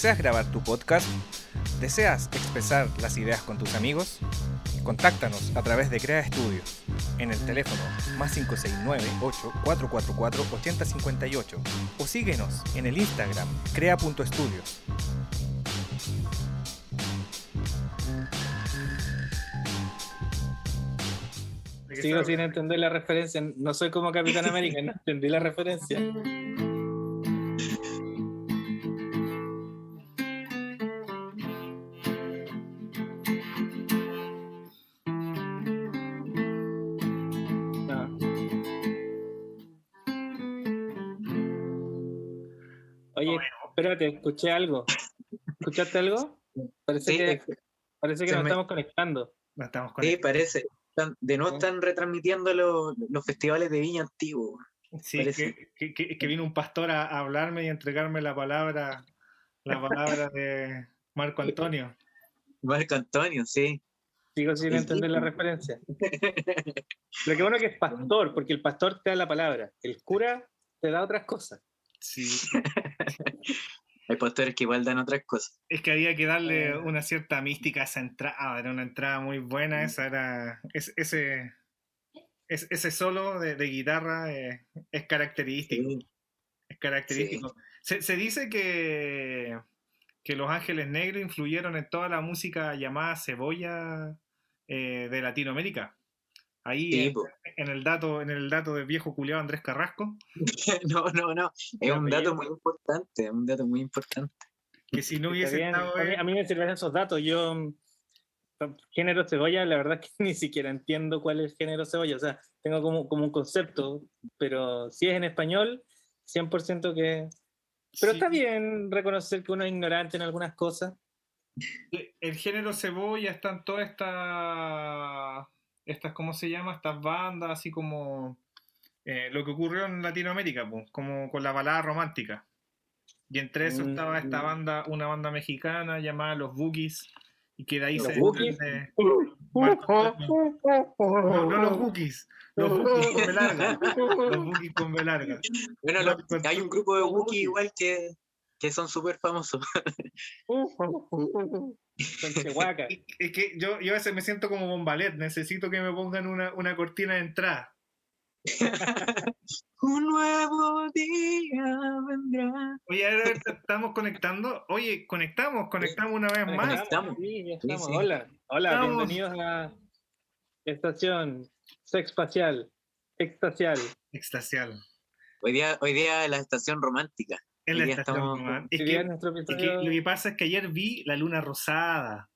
¿Deseas grabar tu podcast? ¿Deseas expresar las ideas con tus amigos? Contáctanos a través de Crea Estudios en el teléfono más 569-8444-8058 o síguenos en el Instagram crea.estudios. Sigo sin entender la referencia. No soy como Capitán América, no entendí la referencia. Espérate, escuché algo. ¿Escuchaste algo? Parece Sí, que, parece que nos me- estamos conectando. No estamos con Sí, parece. De nuevo están retransmitiendo los, los festivales de Viña Antiguo. Sí, que, que- que- que vino un pastor a, a hablarme y a entregarme la palabra, la palabra de Marco Antonio. Marco Antonio, sí. Sigo sin entender la referencia. Pero qué bueno que es pastor, porque el pastor te da la palabra. El cura te da otras cosas. Sí, Hay pastores que igual dan otras cosas. es que había que darle una cierta mística a esa entrada, era una entrada muy buena, esa era, es- ese, es- ese solo de, de guitarra eh, es característico. Sí. Es característico. Se, se dice que, que Los Ángeles Negros influyeron en toda la música llamada cebolla eh, de Latinoamérica. Ahí Sí, en, el dato, en el dato del viejo culiado Andrés Carrasco, No, no, no. Es un dato muy importante, un dato muy importante. que si no hubiese bien, estado a, mí, él- a mí me sirven esos datos. Yo, mm, género cebolla, la verdad es que ni siquiera entiendo cuál es el género cebolla. O sea, tengo como, como un concepto, pero si es en español, 100% que... Pero sí, está bien reconocer que uno es ignorante en algunas cosas. el género cebolla están todas estas, estas, ¿cómo se llama? Estas bandas, así como eh, lo que ocurrió en Latinoamérica, pues, como con la balada romántica. Y entre eso estaba esta Mm. banda, una banda mexicana llamada Los Bookies, y que de ahí ¿Los se Bookies? desprende. No, no los Bookies, los Bookies con B larga. Los Bookies con B larga. Bueno, hay un grupo de Wookiee igual que, que son súper famosos. Chihuahua. Es que yo, yo a veces me siento como bombalet, necesito que me pongan una, una cortina de entrada. un nuevo día vendrá. Oye, a ver, estamos conectando. Oye, conectamos, conectamos una vez más. Estamos. Sí, ya Sí, estamos. sí. Hola, hola, Estamos. bienvenidos a Estación Sexpacial, Extacial. Extasial. Hoy día, hoy día la estación romántica. En Hoy la día estación estamos- romana. Es Hoy que, día nuestro es que episodio- lo que pasa es que ayer vi la luna rosada.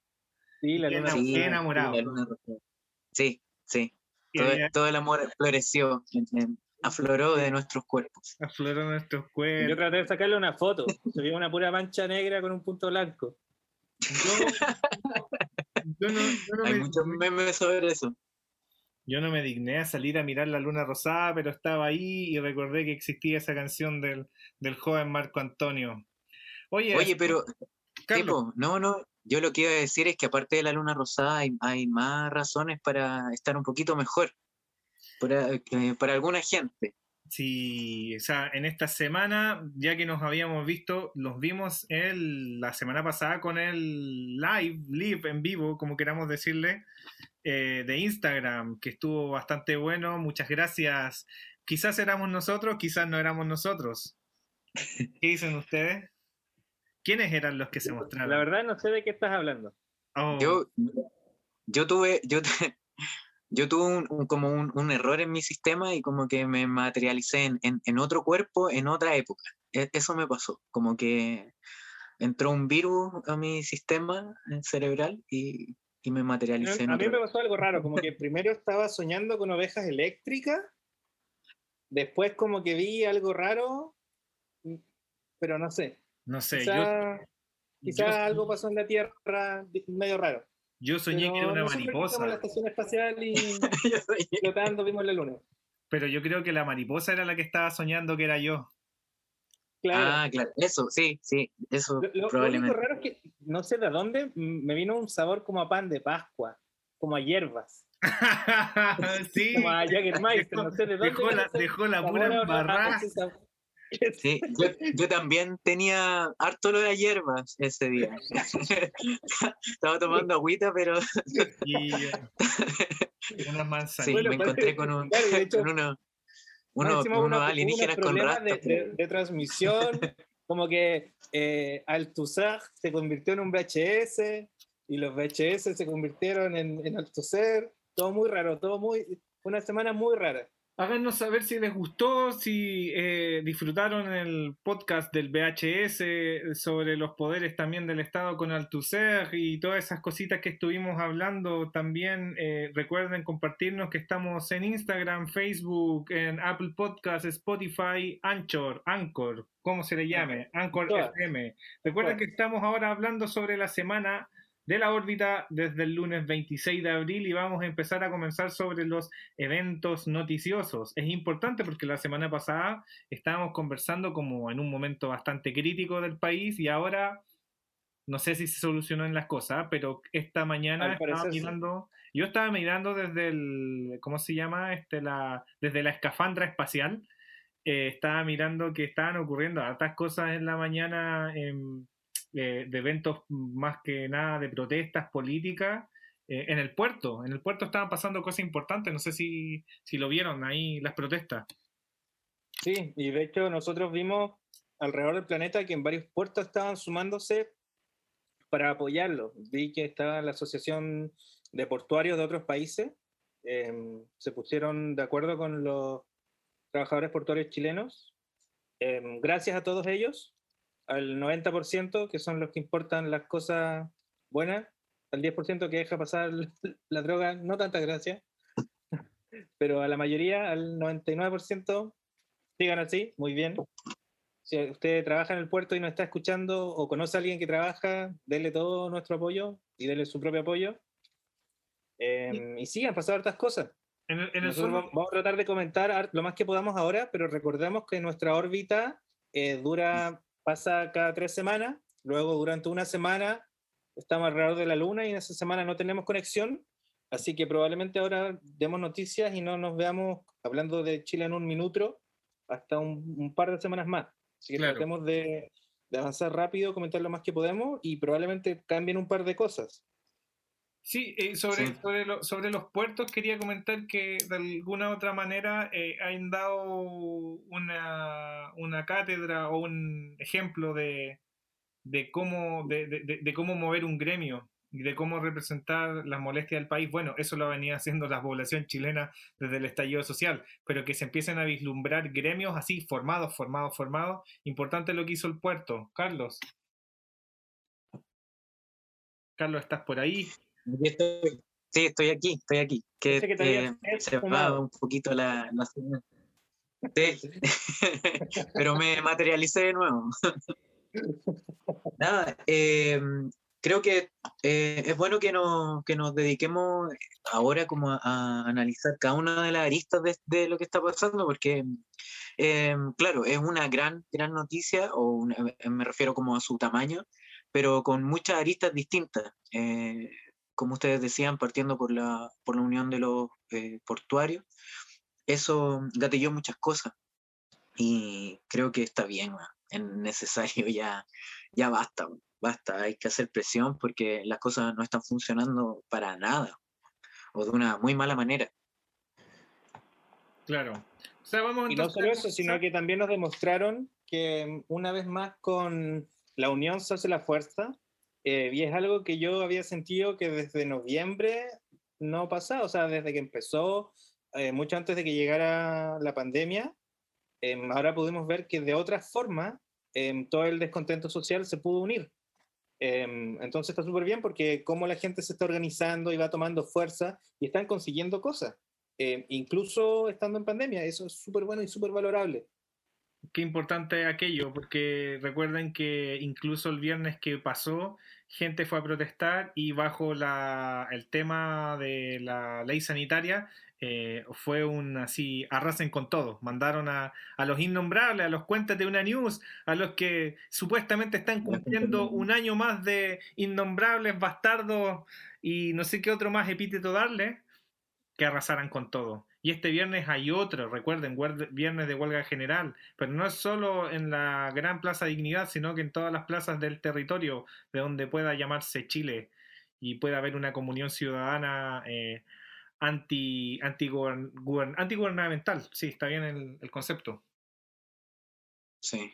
sí, la luna Sí, qué enamorado. la luna roja. Sí, sí. Todo, el amor floreció, afloró de nuestros cuerpos. afloró nuestros Yo cuerpos. traté de sacarle una foto. Se vio una pura mancha negra con un punto blanco. Yo, yo no, yo no Hay me- muchos memes sobre eso. Yo no me digné a salir a mirar la luna rosada, pero estaba ahí y recordé que existía esa canción del, del joven Marco Antonio. Oye, Oye, pero, Carlos, tipo, no, no, yo lo que iba a decir es que aparte de la luna rosada hay, hay más razones para estar un poquito mejor para, eh, para alguna gente. Sí, o sea, en esta semana, ya que nos habíamos visto, los vimos el, la semana pasada con el live, live en vivo, como queramos decirle, eh, de Instagram, que estuvo bastante bueno. Muchas gracias. Quizás éramos nosotros, quizás no éramos nosotros. ¿Qué dicen ustedes? ¿Quiénes eran los que se mostraron? La verdad no sé de qué estás hablando. Oh, Yo, yo tuve, yo, yo tuve un, un- como un, un error en mi sistema y como que me materialicé en, en- en otro cuerpo en otra época. E- Eso me pasó, como que entró un virus a mi sistema eh, cerebral y, y me materialicé en A mí me pasó algo raro, como que primero estaba soñando con ovejas eléctricas, después como que vi algo raro, pero no sé. no sé, yo, Quizá, quizá yo- algo pasó en la Tierra di- medio raro. yo soñé que era Pero una en la mariposa, estación espacial y flotando vimos la luna. pero yo creo que la mariposa era la que estaba soñando que era yo. Claro. Ah, claro, eso, sí, sí, eso Lo, lo- lo único probablemente. raro es que no sé de dónde me vino un sabor como a pan de Pascua, como a hierbas, sí, como a Jägermeister, no sé de dónde. dejó la, dejó la pura embarrada. Sí, yo, yo también tenía harto lo de hierbas ese día. Estaba tomando agüita, pero Y eh, unas manzanas. sí, Bueno, me pues, encontré con, un, claro, hecho, con uno- uno- unos alienígenas con rastas. de, de- de transmisión, como que eh, se convirtió en un VHS y los VHS se convirtieron en, en Althusser. Todo muy raro, todo muy. Una semana muy rara. Háganos saber si les gustó, si eh, disfrutaron el podcast del VHS sobre los poderes también del Estado con Althusser y todas esas cositas que estuvimos hablando. También eh, recuerden compartirnos que estamos en Instagram, Facebook, en Apple Podcasts, Spotify, Anchor, Anchor, como se le llame, Anchor. FM. Recuerden que estamos ahora hablando sobre la semana de la órbita desde el lunes 26 de abril y vamos a empezar a comenzar sobre los eventos noticiosos. Es importante porque la semana pasada estábamos conversando como en un momento bastante crítico del país y ahora no sé si se solucionó en las cosas, pero esta mañana estaba sí. mirando, yo estaba mirando desde el, ¿cómo se llama? Este, la, desde la escafandra espacial. eh, estaba mirando que estaban ocurriendo hartas cosas en la mañana eh, de eventos más que nada de protestas políticas eh, en el puerto. En el puerto estaban pasando cosas importantes, no sé si, si lo vieron ahí las protestas. Sí, y de hecho nosotros vimos alrededor del planeta que en varios puertos estaban sumándose para apoyarlo. Vi que estaba la Asociación de Portuarios de otros países, em, se pusieron de acuerdo con los trabajadores portuarios chilenos. Em, gracias a todos ellos, al 90%, que son los que importan las cosas buenas, al 10% que deja pasar la droga, no tanta gracia, pero a la mayoría, al 99%, sigan así, muy bien. Si usted trabaja en el puerto y nos está escuchando o conoce a alguien que trabaja, denle todo nuestro apoyo y denle su propio apoyo. Em, y sigan pasando hartas cosas. En el, en el Nosotros sur- va- vamos a tratar de comentar lo más que podamos ahora, pero recordemos que nuestra órbita eh, dura, pasa cada tres semanas, luego durante una semana estamos alrededor de la Luna y en esa semana no tenemos conexión, así que probablemente ahora demos noticias y no nos veamos hablando de Chile en un minuto hasta un, un par de semanas más. Así que Claro. tratemos de, de avanzar rápido, comentar lo más que podemos y probablemente cambien un par de cosas. Sí, eh, sobre, Sí. Sobre, lo- sobre los puertos quería comentar que de alguna otra manera eh, han dado una, una cátedra o un ejemplo de, de cómo, de, de- de- de cómo mover un gremio y de cómo representar las molestias del país. Bueno, eso lo venía haciendo la población chilena desde el estallido social, pero que se empiecen a vislumbrar gremios así, formados, formados, formados. Importante lo que hizo el puerto. Carlos. Carlos, ¿estás por ahí? Aquí estoy. Sí, estoy aquí, estoy aquí. Que, que eh, se va un poquito la, la señal. Sí. Pero me materialicé de nuevo. Nada, eh, creo que eh, es bueno que nos, que nos dediquemos ahora como a, a analizar cada una de las aristas de, de lo que está pasando, porque eh, claro, es una gran, gran noticia, o una- me refiero como a su tamaño, pero con muchas aristas distintas. Eh, como ustedes decían, partiendo por la, por la unión de los eh, portuarios, eso gatilló muchas cosas. Y creo que está bien, es necesario ya, ya basta, basta, hay que hacer presión porque las cosas no están funcionando para nada, o de una muy mala manera. Claro. O sea, vamos Y no solo a eso, sino que también nos demostraron que mm, una vez más con la unión se hace la fuerza. Eh, y es algo que yo había sentido que desde noviembre no pasaba, o sea, desde que empezó, eh, mucho antes de que llegara la pandemia, em, ahora pudimos ver que de otra forma em, todo el descontento social se pudo unir. Em, entonces está súper bien porque como la gente se está organizando y va tomando fuerza y están consiguiendo cosas, em, incluso estando en pandemia, eso es súper bueno y súper valorable. Qué importante es aquello, porque recuerden que incluso el viernes que pasó, gente fue a protestar y bajo la, el tema de la ley sanitaria eh, fue un así, arrasen con todo. Mandaron a, a los innombrables, a los cuentas de una news, a los que supuestamente están cumpliendo un año más de innombrables, bastardos y no sé qué otro más epíteto darle, que arrasaran con todo. Y este viernes hay otro, recuerden, viernes de huelga general, pero no es solo en la gran Plaza Dignidad, sino que en todas las plazas del territorio de donde pueda llamarse Chile y pueda haber una comunión ciudadana eh, anti, antigubern- gubern- antigubernamental. Sí, está bien el, el concepto. Sí.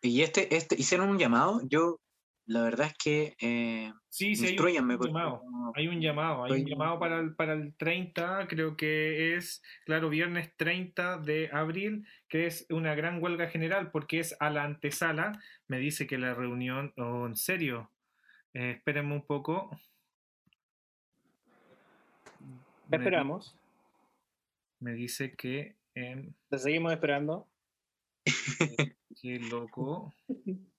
Y este, este, hicieron un llamado, yo, la verdad es que, eh, Sí, sí, hay un, porque llamado. Hay un llamado, hay un llamado para el, para el 30, creo que es, claro, viernes 30 de abril, que es una gran huelga general, porque es a la antesala. Me dice que la reunión, oh, en serio, Eh, espérenme un poco. Me- esperamos, Me dice que, em, te seguimos esperando. qué loco.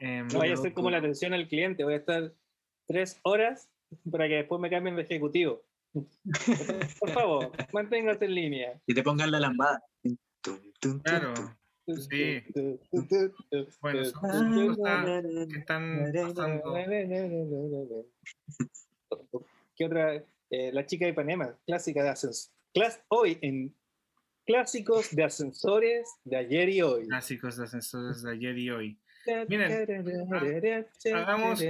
No vaya a ser como la atención al cliente, voy a estar tres horas para que después me cambien de ejecutivo. Por favor, manténgase en línea. y te pongan la lambada. Claro. Sí. Bueno, son cosas que están pasando. ¿Qué otra? Eh, la chica de Ipanema, clásica de ascensores. hoy en clásicos de ascensores de ayer y hoy. Clásicos de ascensores de ayer y hoy. Hagamos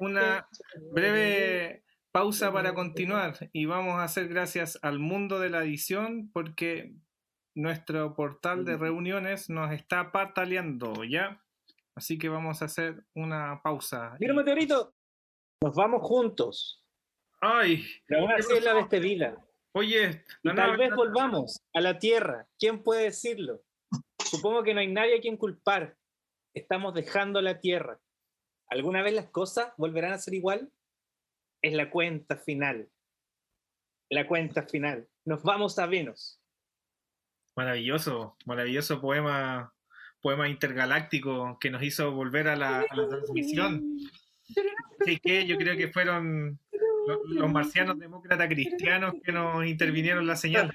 una breve pausa para continuar y vamos a hacer gracias al mundo de la edición porque nuestro portal de reuniones nos está pataleando ya. Así que vamos a hacer una pausa. Mira, meteorito. Nos vamos juntos. ¡Ay! Así es la despedida. Oye, Y la tal nave vez volvamos a la Tierra. ¿Quién puede decirlo? Supongo que no hay nadie a quien culpar. Estamos dejando la Tierra. ¿Alguna vez las cosas volverán a ser igual? Es la cuenta final. La cuenta final. Nos vamos a Venus. Maravilloso, maravilloso poema, poema intergaláctico que nos hizo volver a la, a la transmisión. Sí, que yo creo que fueron lo- los marcianos demócratas cristianos que nos intervinieron en la señal.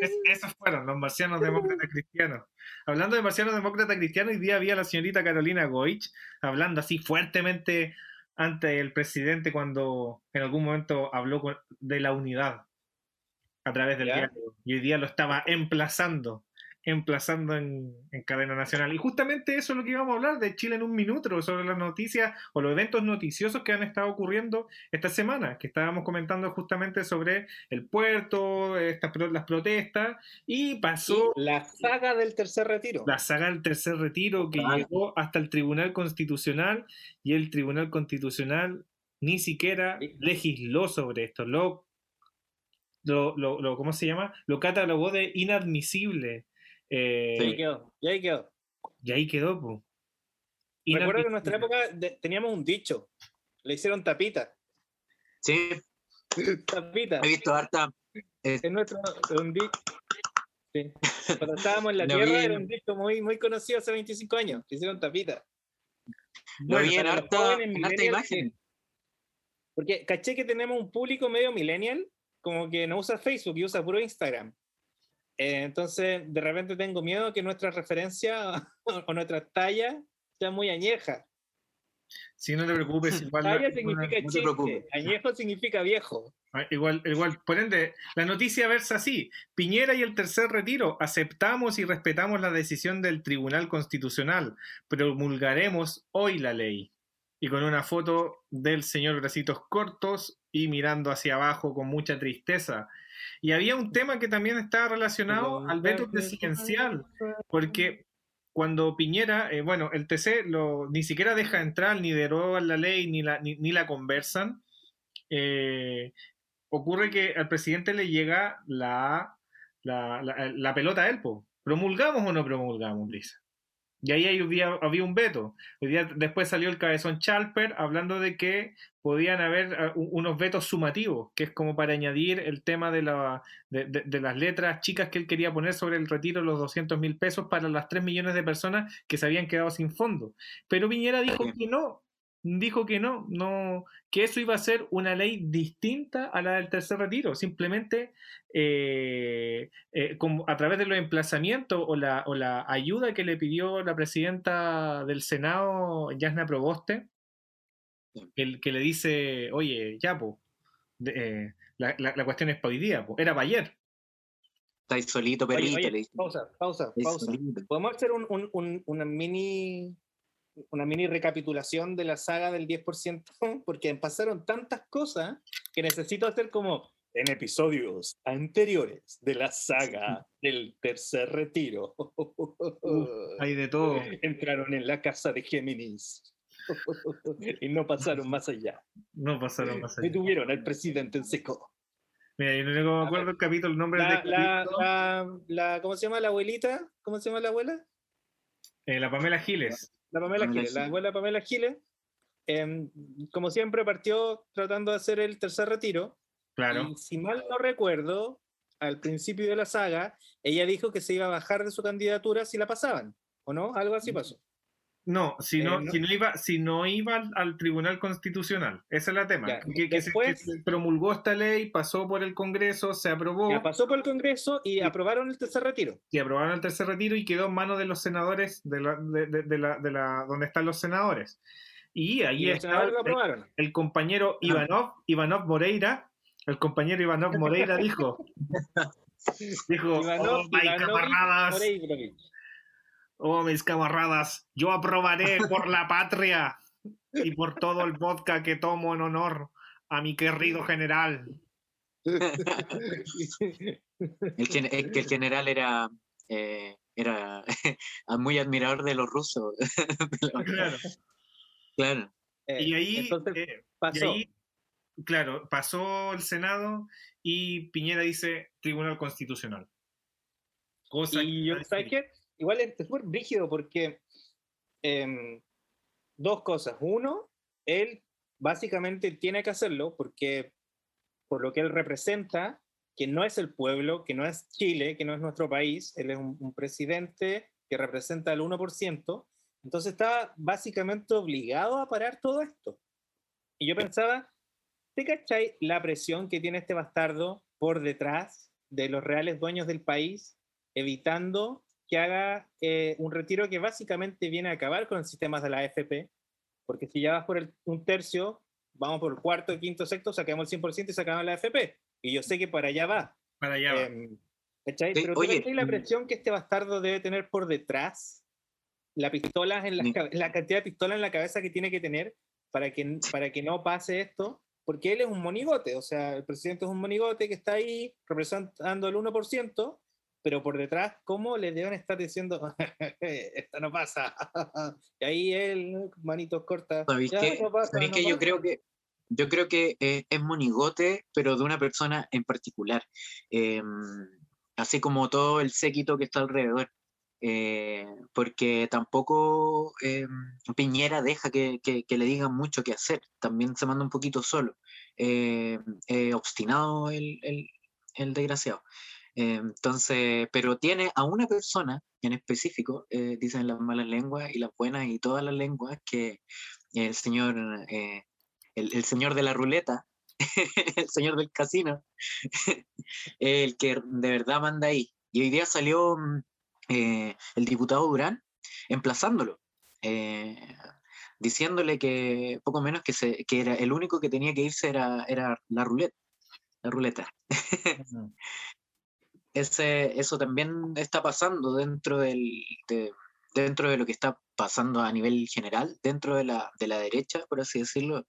Es- esos fueron los marcianos demócratas cristianos. Hablando de marcianos demócratas cristianos, hoy día había la señorita Carolina Goich hablando así fuertemente ante el presidente cuando en algún momento habló con- de la unidad a través del ¿Ya? diálogo. Y hoy día lo estaba emplazando, emplazando en, en cadena nacional. Y justamente eso es lo que íbamos a hablar de Chile en un minuto, sobre las noticias o los eventos noticiosos que han estado ocurriendo esta semana, que estábamos comentando justamente sobre el puerto, estas las protestas, y pasó Y la saga del tercer retiro. la saga del tercer retiro que llegó hasta el Tribunal Constitucional y el Tribunal Constitucional ni siquiera legisló sobre esto, lo, lo- lo- ¿cómo se llama? Lo catalogó de inadmisible. Eh, Y ahí quedó. Y ahí quedó. Y ahí quedó, po. Recuerdo que en nuestra época de- teníamos un dicho. Le hicieron tapita. Sí, Tapita. he visto harta. eh, En nuestro un di- Sí. Cuando estábamos en la Lo Tierra era un disco muy, muy conocido hace 25 años. Se hicieron tapita. Lo vi en para los harta, en harta imagen. Porque caché que tenemos un público medio millennial, como que no usa Facebook y usa puro Instagram. Eh, entonces, de repente tengo miedo que nuestra referencia o nuestra talla sea muy añeja. Si no te preocupes, igual. Talla la- significa no te chiste, preocupes. añejo significa viejo. Ah, Igual, igual, por ende, la noticia versa así. Piñera y el tercer retiro. Aceptamos y respetamos la decisión del Tribunal Constitucional. Promulgaremos hoy la ley. Y con una foto del señor Bracitos Cortos y mirando hacia abajo con mucha tristeza. Y había un tema que también estaba relacionado al veto presidencial. Porque cuando Piñera, eh, bueno, el TC lo, ni siquiera deja entrar, ni derogan la ley, ni la, ni, ni la conversan. eh, ocurre que al presidente le llega la, la, la- la pelota a él, po. ¿Promulgamos o no promulgamos, Brisa? Y ahí había, había un veto. Hoy día, después salió el cabezón Chalper hablando de que podían haber ah, unos vetos sumativos, que es como para añadir el tema de, la, de, de- de las letras chicas que él quería poner sobre el retiro de los 200 mil pesos para las 3 millones de personas que se habían quedado sin fondo. Pero Piñera dijo que no, dijo que no, no, que eso iba a ser una ley distinta a la del tercer retiro, simplemente eh, eh, como a través de los emplazamientos o la, o la ayuda que le pidió la presidenta del Senado, Yasna Proboste, el que le dice, oye, ya, po, de- eh, la, la- la cuestión es para hoy día, po, era para ayer. Estáis solito, Oye, perrito. oye, le dice. pausa, pausa, pausa. solito. ¿Podemos hacer un- un- un- una mini una mini recapitulación de la saga del 10%? Porque pasaron tantas cosas que necesito hacer como en episodios anteriores de la saga del tercer retiro. Hay de todo. Entraron en la casa de Géminis y no pasaron más allá. No pasaron más allá. Detuvieron al presidente en seco. Mira, yo no me acuerdo el capítulo, el nombre La, del la, la- la- ¿Cómo se llama la abuelita? ¿Cómo se llama la abuela? Eh, la Pamela Giles. La Pamela Pamela Giles, la abuela Pamela Giles, em, como siempre partió tratando de hacer el tercer retiro. Claro. Y si mal no recuerdo, al principio de la saga, ella dijo que se iba a bajar de su candidatura si la pasaban, ¿o no? Algo así pasó. No, si Eh, no, no- si no iba, si no iba al, al Tribunal Constitucional, ese es el tema. Ya, que, después- que se promulgó esta ley, pasó por el Congreso, se aprobó Ya pasó por el Congreso y aprobaron el tercer retiro. y aprobaron el tercer retiro y quedó en manos de los senadores de la, de, de- de la, de la- donde están los senadores. Y ahí Y está el, el compañero Ivanov, Ivanov Moreira, el compañero Ivanov Moreira dijo, dijo, Ivanov- oh, camaradas, Moreirovich. Oh, mis camaradas, yo aprobaré por la patria y por todo el vodka que tomo en honor a mi querido general. El gen- es que el general era, eh, era muy admirador de los rusos. Claro. claro. Eh, Y ahí, entonces eh, y pasó. ahí, claro, pasó el Senado y Piñera dice Tribunal Constitucional. Cosa Y que- yo, ¿sabes qué? Igual es súper brígido porque em, dos cosas. Uno, él básicamente tiene que hacerlo porque por lo que él representa, que no es el pueblo, que no es Chile, que no es nuestro país, él es un, un presidente que representa el 1%, entonces está básicamente obligado a parar todo esto. Y yo pensaba, ¿te cachai la presión que tiene este bastardo por detrás de los reales dueños del país, evitando que haga eh, un retiro que básicamente viene a acabar con el sistema de la AFP? Porque si ya vas por el, un tercio, vamos por el cuarto, quinto, sexto, sacamos el 100% y sacamos la AFP. Y yo sé que para allá va. Para allá va. Em, ¿cachai? Pero ¿tú oye, cachai la mm. presión que este bastardo debe tener por detrás? La pistola en la, cabe- la cantidad de pistolas en la cabeza que tiene que tener para que, para que no pase esto, porque él es un monigote, o sea, el presidente es un monigote que está ahí representando el 1%, pero por detrás, ¿cómo le deben estar diciendo, esto no pasa? y ahí él, manitos cortas, ¿Sabéis "Ya, qué? no pasa, ¿Sabéis no qué? Yo pasa". creo que yo creo que eh, es monigote, pero de una persona en particular. Em, así como todo el séquito que está alrededor. Eh, porque tampoco em, Piñera deja que, que- que le digan mucho qué hacer. También se manda un poquito solo. Eh, eh, obstinado el, el- el desgraciado. Eh, entonces, pero tiene a una persona en específico, eh, dicen las malas lenguas y las buenas y todas las lenguas, que el señor, eh, el, el señor de la ruleta, el señor del casino, el que de verdad manda ahí. Y hoy día salió mm, eh, el diputado Durán emplazándolo, diciéndole que poco menos que, se, que era el único que tenía que irse era, era la ruleta. La ruleta. Ese, eso también está pasando dentro del, de, dentro de lo que está pasando a nivel general, dentro de la, de la derecha, por así decirlo.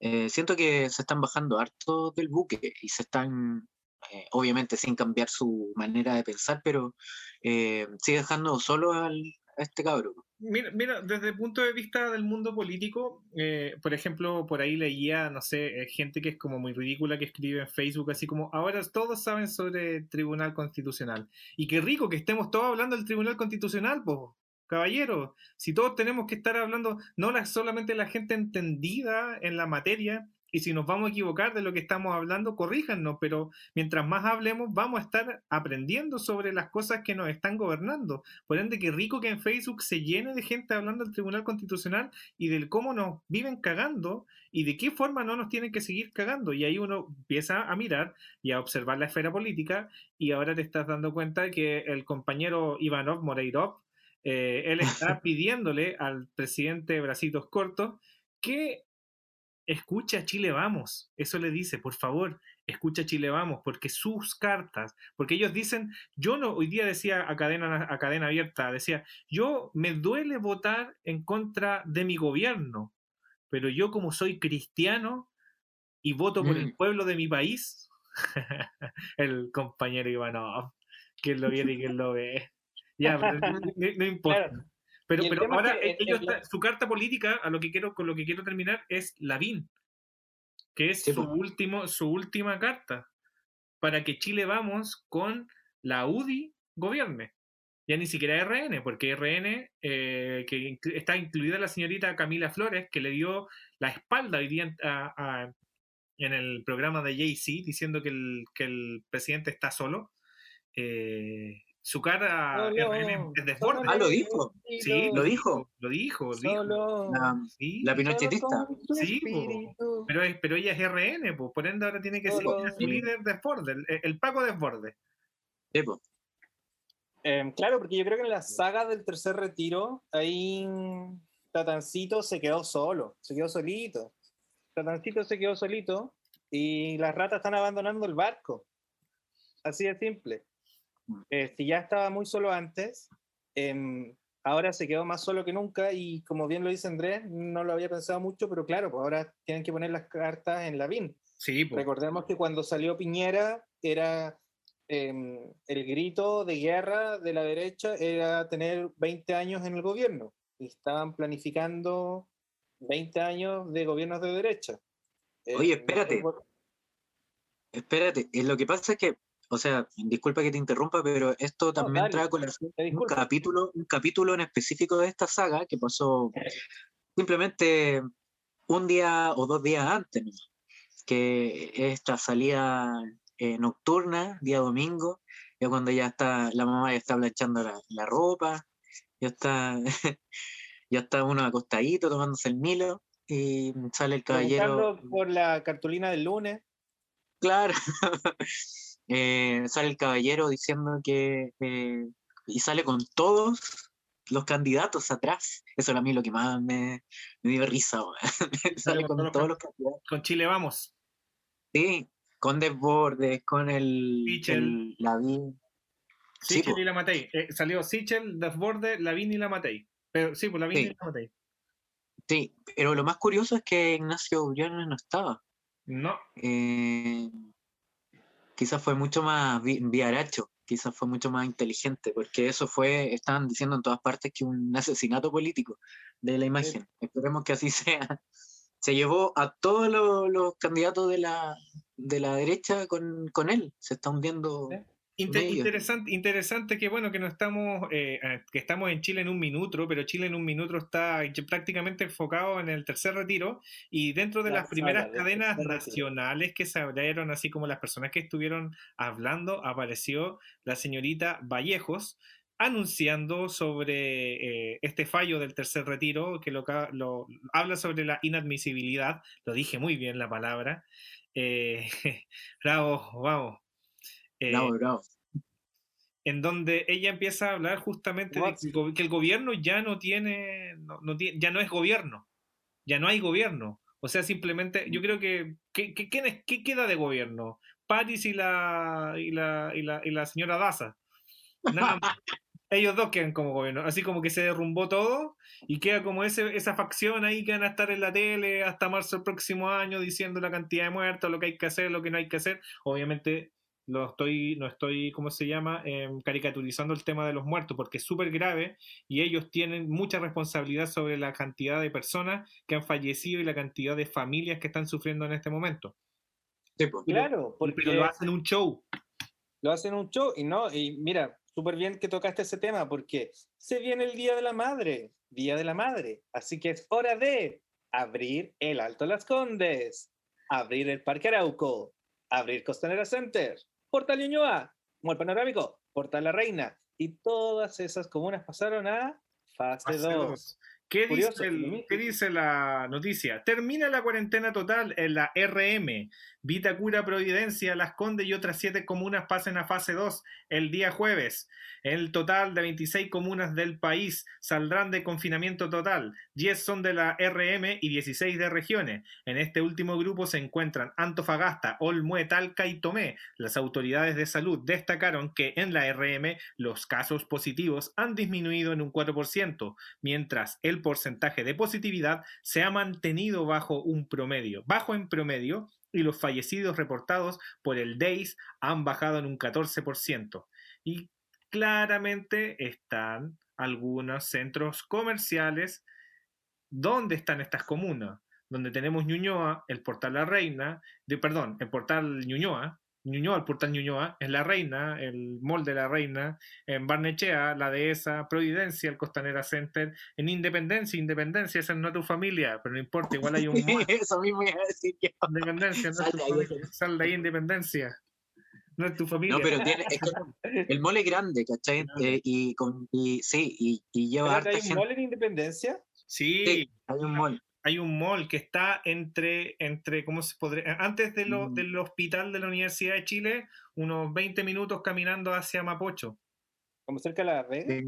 Eh, siento que se están bajando harto del buque y se están, eh, obviamente sin cambiar su manera de pensar, pero eh, sigue dejando solo al, a este cabrón. Mira, mira, desde el punto de vista del mundo político, eh, por ejemplo, por ahí leía, no sé, eh, gente que es como muy ridícula que escribe en Facebook, así como, ahora todos saben sobre Tribunal Constitucional. Y qué rico que estemos todos hablando del Tribunal Constitucional, pues, caballero. Si todos tenemos que estar hablando, no la, solamente la gente entendida en la materia, y si nos vamos a equivocar de lo que estamos hablando, corríjanos, pero mientras más hablemos, vamos a estar aprendiendo sobre las cosas que nos están gobernando. Por ende, qué rico que en Facebook se llene de gente hablando del Tribunal Constitucional y del cómo nos viven cagando y de qué forma no nos tienen que seguir cagando. Y ahí uno empieza a mirar y a observar la esfera política y ahora te estás dando cuenta que el compañero Ivanov Moreirov, eh, él está pidiéndole al presidente de Bracitos Cortos que escucha a Chile Vamos. Eso le dice, por favor, escucha a Chile Vamos, porque sus cartas, porque ellos dicen, yo no, hoy día decía a cadena, a cadena abierta, decía, yo me duele votar en contra de mi gobierno, pero yo como soy cristiano y voto por el Mm. pueblo de mi país, el compañero Ivanov, quien lo viene y quien lo ve. Ya, pero no, no- no importa. Claro. Pero, pero es ahora que el- ellos el- está- su carta política, a lo que quiero, con lo que quiero terminar, es Lavín, que es Sí, su, po. último, su última carta, para que Chile vamos con la UDI gobierne. Ya ni siquiera RN, porque RN, eh, que está incluida la señorita Camila Flores, que le dio la espalda hoy día en- a- a- en el programa de Jay-Z, diciendo que el, que el presidente está solo. Eh, su cara RN es desborde. Ah, lo dijo. Sí, lo dijo. Lo dijo, lo dijo. Solo. La, Sí, la pinochetista. Sí, pero, es- pero ella es RN, pues, por ende ahora tiene que ser Solo- su líder desborde, el, el Paco desborde. Sí, po. Em, claro, porque yo creo que en la saga del tercer retiro, ahí Tatancito se quedó solo, se quedó solito. Tatancito se quedó solito y las ratas están abandonando el barco. Así de simple. Eh, si ya estaba muy solo antes, em, ahora se quedó más solo que nunca y como bien lo dice Andrés, no lo había pensado mucho, pero claro, pues ahora tienen que poner las cartas en la BIN. Sí, pues. Recordemos que cuando salió Piñera era em, el grito de guerra de la derecha era tener 20 años en el gobierno y estaban planificando 20 años de gobiernos de derecha. Oye, Em, espérate. Espérate, lo que pasa es que, o sea, disculpa que te interrumpa, pero esto también dale, trae te un capítulo, un capítulo en específico de esta saga que pasó simplemente un día o dos días antes, ¿no? que esta salida eh, nocturna, día domingo, ya cuando ya está, la mamá ya está planchando la, la ropa, ya está, ya está uno acostadito tomándose el Milo y sale el caballero. Por la cartulina del lunes. Claro. Eh, sale el caballero diciendo que. eh, y sale con todos los candidatos atrás. Eso era a mí lo que más me, me dio risa. sale con con todos los candidatos. Con Chile vamos. Sí, con Desbordes, con el. El Lavín. Sichel y la Matei. Eh, salió Sichel, desborde, Lavín y la Matei. Pero sí, pues Lavín Sí. y la Matei. Sí, pero lo más curioso es que Ignacio Briones no estaba. No, Eh, quizás fue mucho más vi- viaracho, quizás fue mucho más inteligente, porque eso fue, estaban diciendo en todas partes que un asesinato político de la imagen. Esperemos que así sea. Se llevó a todos los, los candidatos de la, de la derecha con, con él. Se está hundiendo Sí. Inter- interesante, interesante que bueno que no estamos eh, eh, que estamos en Chile en un minuto, pero Chile en un minuto está prácticamente enfocado en el tercer retiro y dentro de La las primeras cadenas retiro. nacionales que se abrieron, así como las personas que estuvieron hablando, apareció la señorita Vallejos anunciando sobre eh, este fallo del tercer retiro que lo, lo- habla sobre la inadmisibilidad, lo dije muy bien la palabra. Eh, bravo, vamos. Eh, Bravo, bravo. en donde ella empieza a hablar justamente de What? que el, go- que el gobierno ya no tiene, no, no tiene- ya no es gobierno, ya no hay gobierno. O sea, simplemente, yo creo que, que- que- ¿quién es- ¿qué queda de gobierno? Paris y la, y la, y la, y la señora Daza. Nada más. Ellos dos quedan como gobierno, así como que se derrumbó todo y queda como ese, esa facción ahí que van a estar en la tele hasta marzo del próximo año diciendo la cantidad de muertos, lo que hay que hacer, lo que no hay que hacer. Obviamente lo estoy, no estoy, ¿cómo se llama?, Em, caricaturizando el tema de los muertos, porque es súper grave y ellos tienen mucha responsabilidad sobre la cantidad de personas que han fallecido y la cantidad de familias que están sufriendo en este momento. Sí, po. Claro, porque Pero lo hacen un show. lo hacen un show y no, y mira, súper bien que tocaste ese tema porque se viene el Día de la Madre, Día de la Madre, así que es hora de abrir el Alto Las Condes, abrir el Parque Arauco, abrir Costanera Center, Portal Ñuñoa, Panorámico, Portal La Reina y todas esas comunas pasaron a fase Fase 2. dos. ¿Qué, Curioso, dice el- lo mismo. qué dice la noticia? Termina la cuarentena total en la RM. Vitacura, Providencia, Las Condes y otras siete comunas pasen a fase 2 el día jueves. El total de 26 comunas del país saldrán de confinamiento total. 10 son de la RM y 16 de regiones. En este último grupo se encuentran Antofagasta, Olmué, Talca y Tomé. Las autoridades de salud destacaron que en la RM los casos positivos han disminuido en un 4%, mientras el porcentaje de positividad se ha mantenido bajo un promedio, bajo en promedio, y los fallecidos reportados por el DAIS han bajado en un 14%. Y claramente están algunos centros comerciales. ¿Dónde están estas comunas? Donde tenemos Ñuñoa, el Portal La Reina, de, perdón, el Portal Ñuñoa, Ñuñoa, el Portal Ñuñoa, es La Reina, el Mall de La Reina, en Barnechea, La Dehesa, Providencia, el Costanera Center, en Independencia, Independencia, esa no es tu familia, pero no importa, igual hay un mall. Eso mismo iba a decir yo. Independencia, no es tu familia. Sal de ahí, Independencia. No es tu familia. No, pero tiene, es que el mall es grande, ¿cachai? Eh, y, con, y sí, y, y lleva ¿Pero harta ¿Hay un gente. mall en Independencia? Sí, Sí, hay un mall. Hay un mall que está entre, entre ¿cómo se podría? Antes de lo- Mm. del hospital de la Universidad de Chile, unos 20 minutos caminando hacia Mapocho. Como cerca de la Vega. Eh,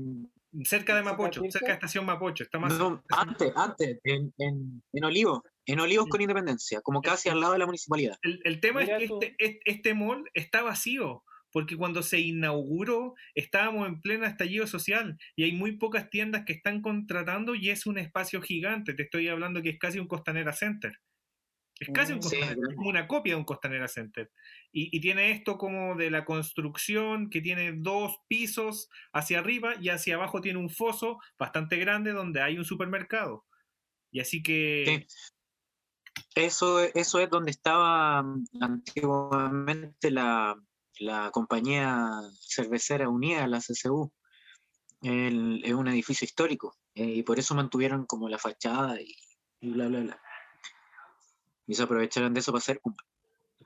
Cerca de ¿Cerca Mapocho, cerca de Estación Mapocho. Está más no, antes, antes, en, en, en Olivo, en Olivos con Independencia, como casi al lado de la municipalidad. El, el tema Mira es que este, este, este mall está vacío, porque cuando se inauguró estábamos en pleno estallido social y hay muy pocas tiendas que están contratando y es un espacio gigante. Te estoy hablando que es casi un Costanera Center. Es casi un Mm, sí, Costanera, es como una copia de un Costanera Center. Y, y tiene esto como de la construcción, que tiene dos pisos hacia arriba y hacia abajo tiene un foso bastante grande donde hay un supermercado. Y así que... Sí. Eso, eso es donde estaba mm, antiguamente la, la compañía cervecera unida, la CCU. El- es un edificio histórico eh, y por eso mantuvieron como la fachada y, y bla, bla, bla. Y se aprovecharon de eso para hacer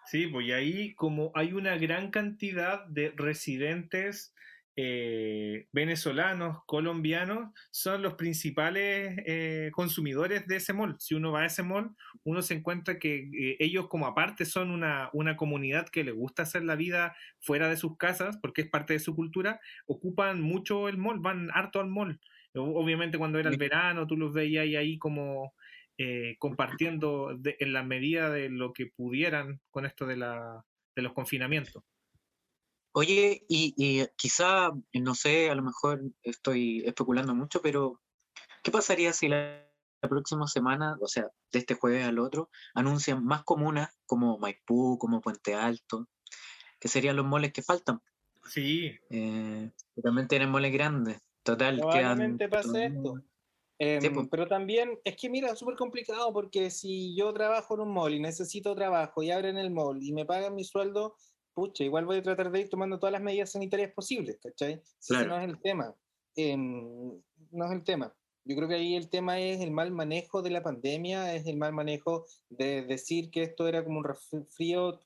Sí, pues ahí como hay una gran cantidad de residentes eh, venezolanos, colombianos, son los principales eh, consumidores de ese mall. Si uno va a ese mall, uno se encuentra que eh, ellos como aparte son una, una comunidad que le gusta hacer la vida fuera de sus casas, porque es parte de su cultura, ocupan mucho el mall, van harto al mall. Obviamente cuando era el verano, tú los veías ahí, ahí como compartiendo de- en la medida de lo que pudieran con esto de, la, de los confinamientos. Oye, y, y quizá, no sé, a lo mejor estoy especulando mucho, pero ¿qué pasaría si la, la próxima semana, o sea, de este jueves al otro, anuncian más comunas como Maipú, como Puente Alto, que serían los moles que faltan? Sí, Eh, también tienen moles grandes. Total, quedan... Probablemente pase esto. Em, Sí, pues. pero también es que mira, es súper complicado porque si yo trabajo en un mall y necesito trabajo y abren el mall y me pagan mi sueldo, pucha, igual voy a tratar de ir tomando todas las medidas sanitarias posibles, ¿cachai? Si ese Claro. no es el tema. Em, no es el tema. Yo creo que ahí el tema es el mal manejo de la pandemia, es el mal manejo de decir que esto era como un resfrío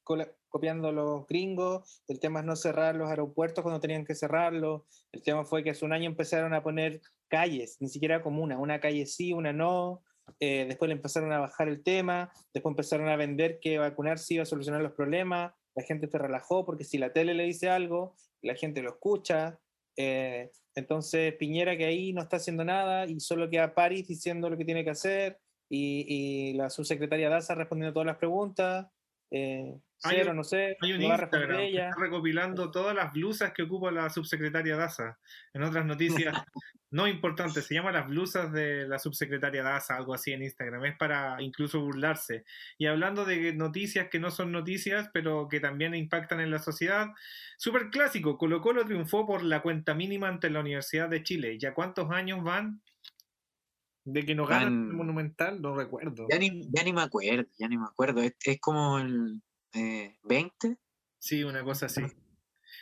copiando a los gringos, el tema es no cerrar los aeropuertos cuando tenían que cerrarlos, el tema fue que hace un año empezaron a poner calles, ni siquiera comunas, una calle sí, una no, eh, después le empezaron a bajar el tema, después empezaron a vender que vacunarse iba a solucionar los problemas, la gente se relajó porque si la tele le dice algo, la gente lo escucha. eh, entonces Piñera que ahí no está haciendo nada y solo queda París diciendo lo que tiene que hacer y, y la subsecretaria Daza respondiendo todas las preguntas. Eh, Hay cero, un- no sé, Hay un Instagram que ella. está recopilando todas las blusas que ocupa la subsecretaria Daza. En otras noticias no importantes, se llama las blusas de la subsecretaria Daza, algo así en Instagram. Es para incluso burlarse. Y hablando de noticias que no son noticias, pero que también impactan en la sociedad, súper clásico. Colo Colo triunfó por la cuenta mínima ante la Universidad de Chile. ¿Ya cuántos años van? De que nos ganan el Monumental, no recuerdo. Ya ni, ya ni me acuerdo, ya ni me acuerdo. Es, es como el eh, 20. Sí, una cosa así.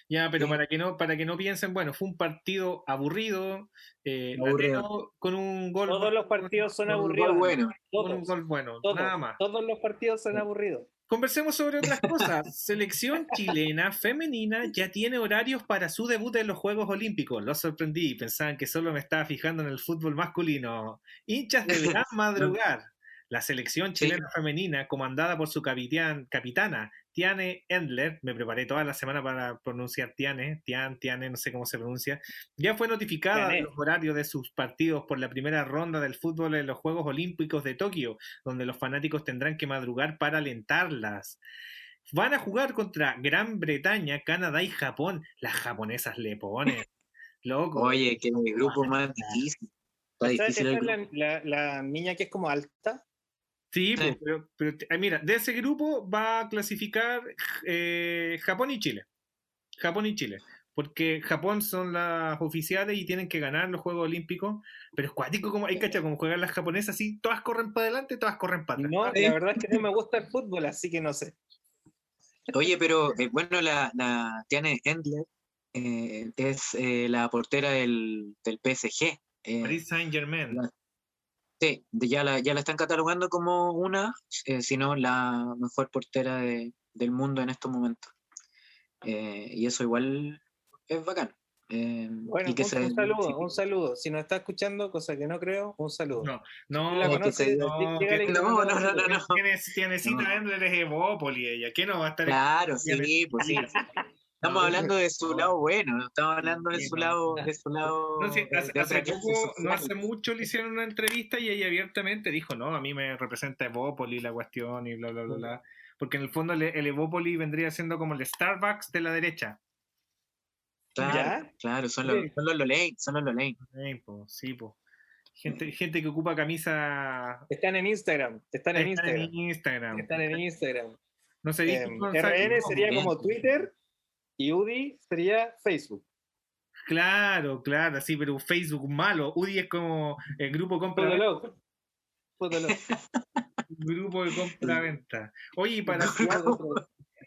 Ya, pero Sí. para que no, para que no piensen, bueno, fue un partido aburrido, eh, Aburrido. con un gol. Todos los partidos son Con un aburridos. gol bueno. con un Todos, gol bueno, todos, nada más. todos los partidos son aburridos. Conversemos sobre otras cosas. Selección chilena femenina ya tiene horarios para su debut en los Juegos Olímpicos. Los sorprendí, pensaban que solo me estaba fijando en el fútbol masculino. Hinchas deberán madrugar. La selección Sí. chilena femenina, comandada por su capitán, capitana Tiane Endler, me preparé toda la semana para pronunciar Tiane, Tian, Tiane, no sé cómo se pronuncia, ya fue notificada de los horarios de sus partidos por la primera ronda del fútbol en los Juegos Olímpicos de Tokio, donde los fanáticos tendrán que madrugar para alentarlas. Van a jugar contra Gran Bretaña, Canadá y Japón. Las japonesas le ponen. Loco. Oye, qué grupo más difícil. Está ¿Esta, difícil el esta es grupo. la, la- la niña que es como alta? Sí, Sí. pues, pero, pero, eh, mira, de ese grupo va a clasificar eh, Japón y Chile. Japón y Chile. Porque Japón son las oficiales y tienen que ganar los Juegos Olímpicos. Pero es cuático como hay cacha como juegan las japonesas, así todas corren para adelante, todas corren para atrás. No, la verdad es que no me gusta el fútbol, así que no sé. Oye, pero eh, bueno, la, la Tiane Endler eh, es eh, la portera del, del PSG. eh, Paris Saint Germain. la- sí, ya la, ya la están catalogando como una, eh, si no la mejor portera de- del mundo en estos momentos. Eh, y eso igual es bacán. Eh, Bueno, y que un, se- un saludo, un saludo. Si nos está escuchando, cosa que no creo, un saludo. No, no, ¿La se- no, no, no, no, no, no. Tiene, tienecita No. Endler es Evópoli ella. ¿Qué no va a estar Claro, Tiene- sí, pues sí. Estamos hablando de su lado bueno, no estamos hablando de su lado, de su lado. No, sí, de- hace, poco, no hace mucho le hicieron una entrevista y ella abiertamente dijo, no, a mí me representa Evópoli la cuestión y bla, bla, bla, bla. Porque en el fondo el, el Evópoli vendría siendo como el Starbucks de la derecha. Claro, ¿Ya? claro, son Sí. los, son los Lolain, son los Lolain. Sí, po, sí, po. Gente, gente que ocupa camisa... Están en Instagram, están en Están Instagram. en Instagram. Están en Instagram. No se dice Em, RN sería como Twitter y UDI sería Facebook. Claro, claro, sí, pero Facebook malo. UDI es como el grupo compra Fotolog. Fotolog. grupo de compra-venta. Oye, y para ¿Cómo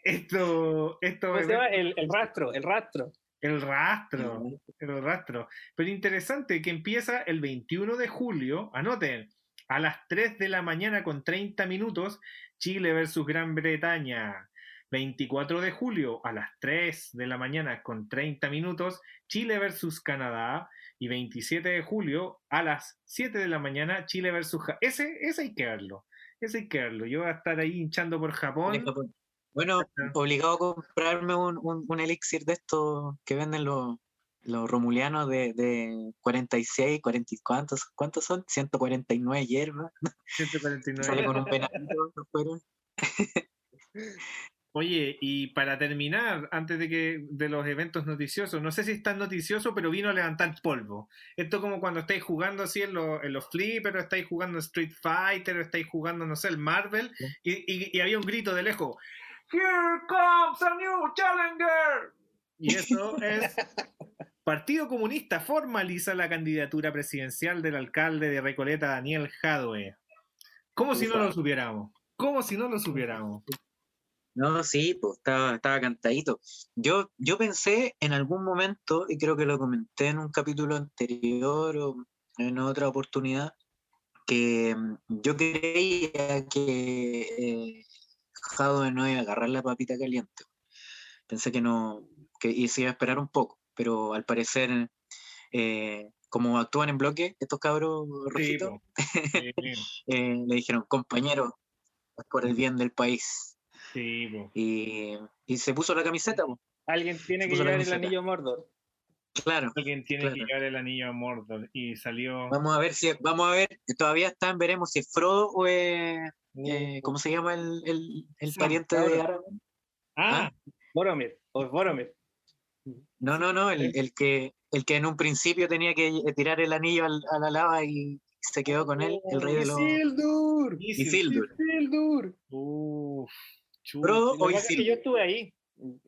esto, esto se llama? El, el rastro, el rastro. El rastro, el rastro. Pero interesante que empieza el 21 de julio, anoten, a las 3 de la mañana con 30 minutos, Chile versus Gran Bretaña. 24 de julio a las 3 de la mañana con 30 minutos, Chile versus Canadá. Y 27 de julio a las 7 de la mañana, Chile versus Japón. Ese, ese hay que verlo. Ese hay que verlo. Yo voy a estar ahí hinchando por Japón. Bueno, Ajá. obligado a comprarme un, un, un elixir de estos que venden los, los romulianos de, de 46, 40, y ¿cuántos, ¿cuántos son? 149 hierbas. 149. Sale con un penalito afuera. Oye, y para terminar, antes de que de los eventos noticiosos, no sé si es tan noticioso, pero vino a levantar polvo. Esto como cuando estáis jugando así en, los- en los flippers, o estáis jugando Street Fighter, o estáis jugando, no sé, el Marvel, y, y- y había un grito de lejos, Here comes a new challenger. Y eso es Partido Comunista formaliza la candidatura presidencial del alcalde de Recoleta, Daniel Jadwe. Como si no lo supiéramos. Como si no lo supiéramos. No, sí, pues estaba, estaba cantadito. Yo, yo pensé en algún momento, y creo que lo comenté en un capítulo anterior o en otra oportunidad, que mm, yo creía que eh, Jadwe no iba a agarrar la papita caliente. Pensé que no, que y se iba a esperar un poco, pero al parecer, eh, como actúan en bloque estos cabros rojitos. Sí, eh, le dijeron, compañero, por el bien del país. Sí, po. Y, y se puso la camiseta, po. Alguien tiene Se que llevar el anillo Mordor. claro. Alguien tiene que llevar el anillo a Mordor y salió. Vamos a ver si, vamos a ver, todavía están, veremos si es Frodo o es, Uh, eh, ¿cómo se llama el, el, el pariente de. Aragorn? ah, Boromir, o Boromir. No, no, no, el, el que, el que en un principio tenía que tirar el anillo al- a la lava y se quedó con él, el rey de los... Isildur. Isildur. Isildur. Uf, chuta. Frodo Lo o que pasa es que Isildur. yo estuve ahí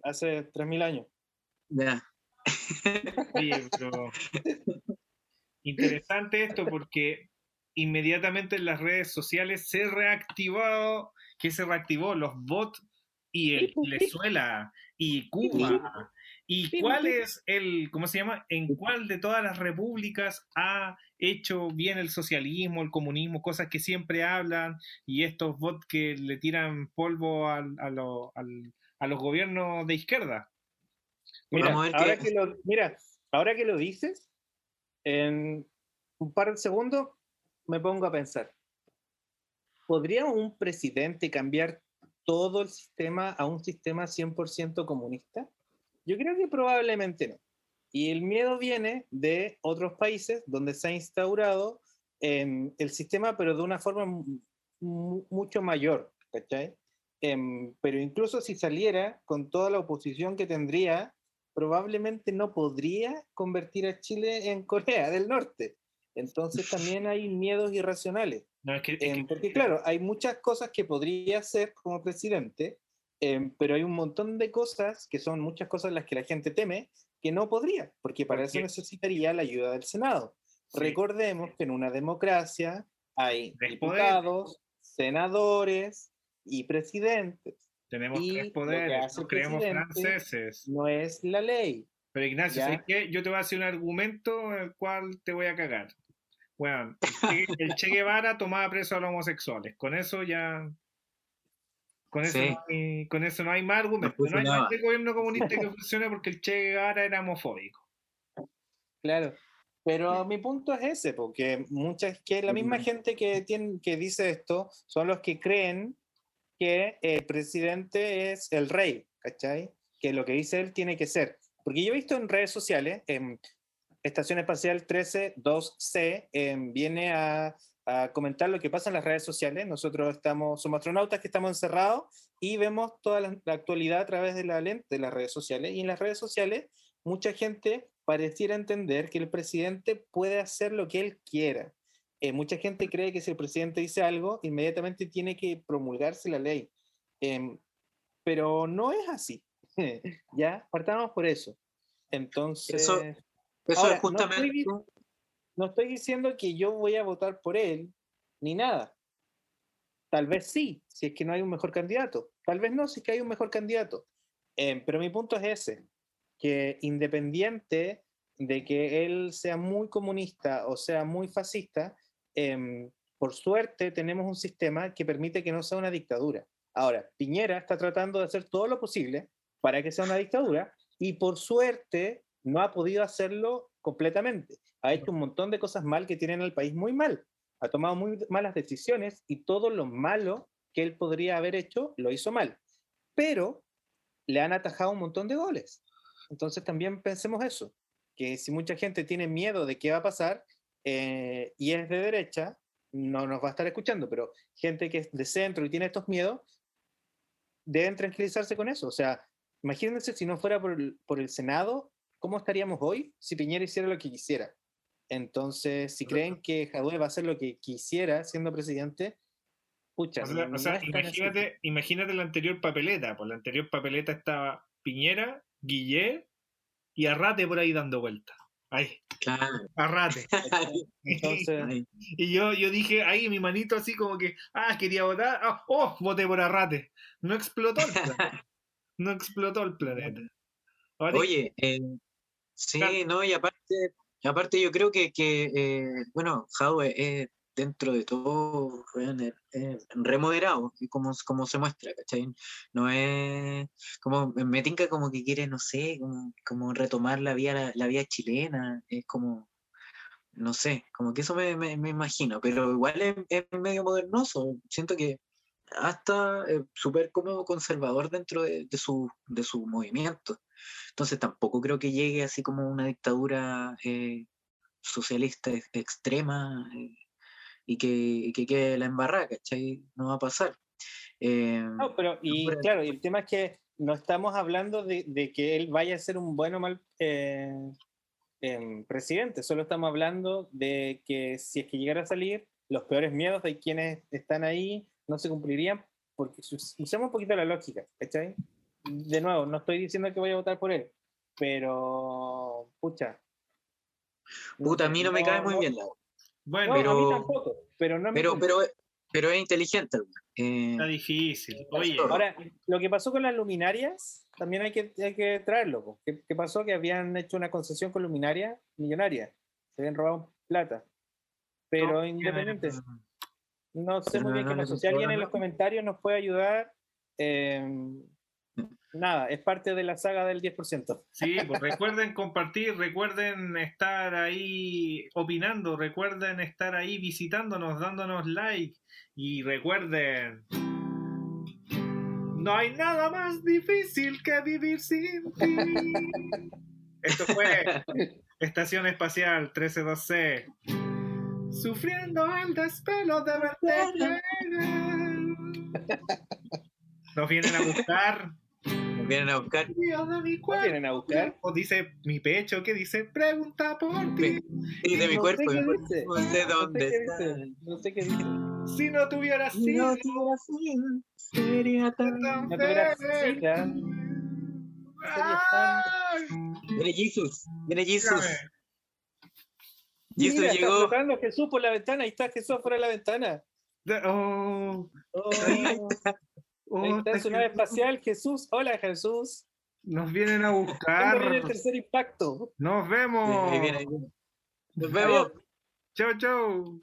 hace 3.000 años. Ya. Interesante esto porque inmediatamente en las redes sociales se reactivó, que se reactivó los bots y el Venezuela y Cuba. ¿Y cuál es el, cómo se llama? ¿En cuál de todas las repúblicas ha hecho bien el socialismo, el comunismo, cosas que siempre hablan y estos bots que le tiran polvo al- a, lo- al- a los gobiernos de izquierda? Mira, Vamos a ver ahora que lo, mira, ahora que lo dices, en un par de segundos me pongo a pensar. ¿Podría un presidente cambiar todo el sistema a un sistema 100% comunista? Yo creo que probablemente no. Y el miedo viene de otros países donde se ha instaurado em, el sistema, pero de una forma mu- mu- mucho mayor, ¿cachai? Em, pero incluso si saliera con toda la oposición que tendría, probablemente no podría convertir a Chile en Corea del Norte. Entonces también hay miedos irracionales. No, es que, es Em, que- porque claro, hay muchas cosas que podría hacer como presidente, em, pero hay un montón de cosas que son muchas cosas las que la gente teme que no podría, porque para eso necesitaría la ayuda del Senado. Sí. Recordemos que en una democracia hay Tres diputados, senadores y presidentes. tenemos y tres poderes, el creemos franceses. No es la ley. Pero Ignacio. ¿sabes qué? Yo te voy a hacer un argumento el cual te voy a cagar. Bueno, el Che Guevara tomaba preso a los homosexuales. Con eso ya. Con eso, Sí. no, hay, con eso no hay más argumento. No No hay funcionaba. más de gobierno comunista que funcione porque el Che Guevara era homofóbico. Claro. Pero mi punto es ese, porque muchas, que la misma gente que, tiene, que dice esto son los que creen que el presidente es el rey, ¿cachai? Que lo que dice él tiene que ser. Porque yo he visto en redes sociales, en Estación Espacial 132C, em, viene a, a comentar lo que pasa en las redes sociales. Nosotros estamos, somos astronautas que estamos encerrados y vemos toda la, la actualidad a través de la lente de las redes sociales. Y en las redes sociales, mucha gente pareciera entender que el presidente puede hacer lo que él quiera. Eh, mucha gente cree que si el presidente dice algo, inmediatamente tiene que promulgarse la ley. Em, pero no es así. ya, partamos por eso. Entonces, Eso- Eso Ahora, es no estoy justamente... no estoy diciendo que yo voy a votar por él, ni nada. Tal vez sí, si es que no hay un mejor candidato. Tal vez no, si es que hay un mejor candidato. Em, pero mi punto es ese, que independiente de que él sea muy comunista o sea muy fascista, em, por suerte tenemos un sistema que permite que no sea una dictadura. Ahora, Piñera está tratando de hacer todo lo posible para que sea una dictadura y por suerte no ha podido hacerlo completamente. Ha hecho un montón de cosas mal que tienen al país muy mal. Ha tomado muy malas decisiones y todo lo malo que él podría haber hecho lo hizo mal. Pero le han atajado un montón de goles. Entonces también pensemos eso, que si mucha gente tiene miedo de qué va a pasar eh, y es de derecha, no nos va a estar escuchando, pero gente que es de centro y tiene estos miedos, deben tranquilizarse con eso. O sea, imagínense si no fuera por el, por el Senado, ¿cómo estaríamos hoy si Piñera hiciera lo que quisiera? Entonces, si creen que Jadwe va a hacer lo que quisiera siendo presidente, pucha, O sea, o imagínate, imagínate la anterior papeleta. Por la anterior papeleta estaba Piñera, Guillet y Arrate por ahí dando vueltas. Ahí, Claro. arrate. Entonces, Y yo, yo dije ahí mi manito así como que, ah, quería votar, ah, oh, voté por Arrate. No explotó el planeta. No explotó el planeta. Ahora, Oye, eh, sí, no, y aparte, aparte yo creo que, que eh, bueno, Jadwe es dentro de todo es remoderado, como, se muestra, ¿cachai? No es como, me tinca como que quiere, no sé, como, retomar la vía, la vía chilena, es como, no sé, como que eso me, me- imagino, pero igual es, medio modernoso, siento que hasta eh, súper como conservador dentro de, de su, de su movimiento. Entonces tampoco creo que llegue así como una dictadura eh, socialista ex- extrema eh, y, que, y que quede la embarrada, ¿cachai? No va a pasar. Eh, No, pero y claro, y el tema es que no estamos hablando de, de que él vaya a ser un buen o mal eh, em, presidente, solo estamos hablando de que si es que llegara a salir, los peores miedos de quienes están ahí no se cumplirían, porque us- usemos un poquito la lógica, ¿cachai? De nuevo, no estoy diciendo que voy a votar por él, pero, pucha. puta, a mí no me cae muy no- bien la bueno, No, a mí pero- tampoco, pero no me pero, pero, pero es inteligente. Eh, está difícil. Oye, Ahora, lo que pasó con las luminarias, también hay que, hay que traerlo. ¿Qué, qué pasó? Que habían hecho una concesión con luminarias millonarias. Se habían robado plata. Pero no, independiente, no sé Pero muy bien qué pasó. Si alguien en los comentarios nos puede ayudar, eh, nada, es parte de la saga del 10%. Sí, pues recuerden compartir, recuerden estar ahí opinando, recuerden estar ahí visitándonos, dándonos like y recuerden, no hay nada más difícil que vivir sin ti. Esto fue Estación Espacial 132C. Sufriendo el despelo de verte. Nos vienen a buscar. Vienen a buscar. Día de mi ¿No cuerpo. vienen a buscar? O dice mi pecho, que dice pregunta por ti. Sí, de mi No cuerpo. sé dice. No sé No sé dónde está. dice. No sé qué dice. Si no tuviera Si no tuviera sido, sería tan- tan No tuviera. Ay, Viene Jesus, viene Jesus. Jesus Mira, llegó. está Jesús por la ventana. Ahí está Jesús fuera de la ventana. Oh, Oh, oh, ahí está en su nave Jesús. espacial. Jesús, hola Jesús. Nos vienen a ¿Cuándo viene el buscar. tercer impacto? Nos vemos. Ahí viene, ahí viene. Nos vemos. Chau, chau.